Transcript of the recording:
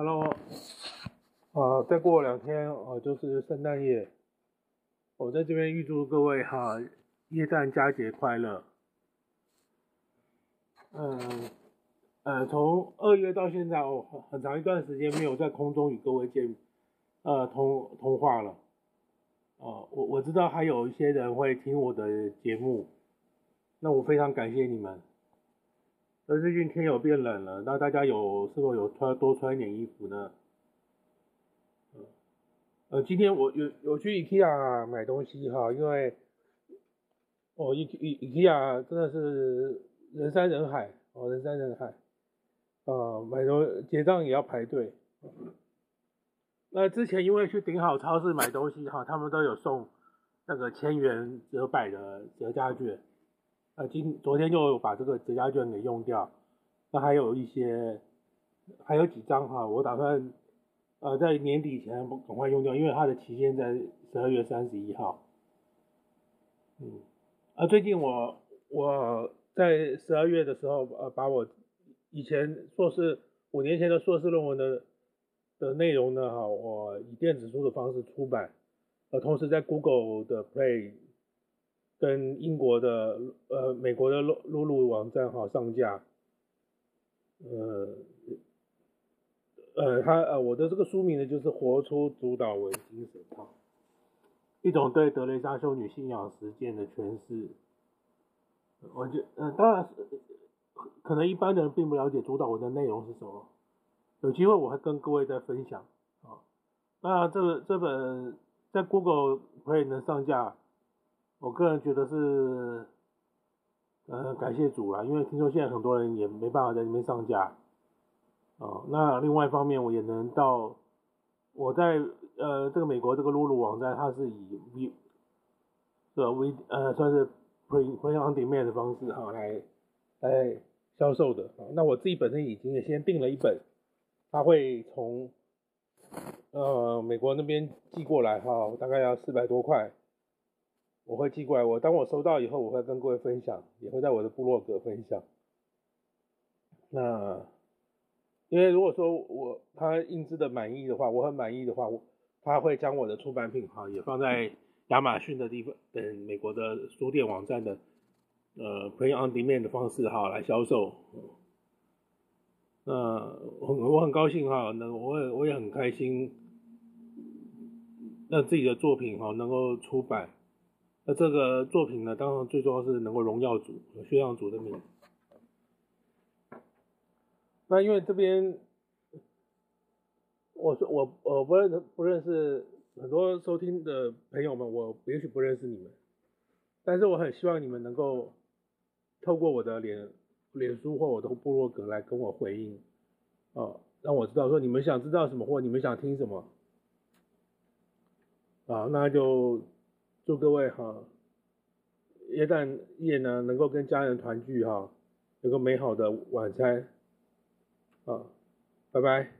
Hello，啊，再过两天哦，就是圣诞夜。我在这边预祝各位哈，耶诞佳节快乐。嗯，呃，从二月到现在哦，很长一段时间没有在空中与各位见，呃，通通话了。哦，我我知道还有一些人会听我的节目，那我非常感谢你们。而最近天有变冷了，那大家有是否有穿多穿一点衣服呢？呃，今天我有有去 IKEA 买东西哈，因为哦 I k e a 真的是人山人海哦，人山人海，呃，买东结账也要排队。那之前因为去顶好超市买东西哈，他们都有送那个千元折百的折价券。呃，今昨天就把这个折价券给用掉，那还有一些，还有几张哈，我打算呃在年底前赶快用掉，因为它的期限在十二月三十一号。嗯，啊，最近我我在十二月的时候，呃，把我以前硕士五年前的硕士论文的的内容呢，哈，我以电子书的方式出版，呃，同时在 Google 的 Play。跟英国的呃美国的露露露网站哈上架，呃呃他呃我的这个书名呢就是活出主导文精神哈，一种对德蕾莎修女信仰实践的诠释。我觉呃当然是可能一般的人并不了解主导文的内容是什么，有机会我会跟各位再分享啊。那这个这本在 Google Play 能上架。我个人觉得是，呃，感谢主啦，因为听说现在很多人也没办法在里面上架，哦，那另外一方面我也能到，我在呃这个美国这个露露网站，它是以 V，这 V 呃算是 pre pre order 的方式哈来来销售的，那我自己本身已经也先订了一本，它会从呃美国那边寄过来哈，大概要四百多块。我会寄过来，我当我收到以后，我会跟各位分享，也会在我的部落格分享。那因为如果说我他印制的满意的话，我很满意的话，我他会将我的出版品哈也放在亚马逊的地方等美国的书店网站的呃 Print on Demand 的方式哈来销售。那我我很高兴哈，那我也我也很开心，让自己的作品哈能够出版。那这个作品呢，当然最重要是能够荣耀主，宣扬主的名。那因为这边，我说我我不认不认识很多收听的朋友们，我也许不认识你们，但是我很希望你们能够透过我的脸脸书或我的部落格来跟我回应，哦，让我知道说你们想知道什么或你们想听什么，啊，那就。祝各位哈，耶诞夜呢能够跟家人团聚哈，有个美好的晚餐，啊，拜拜。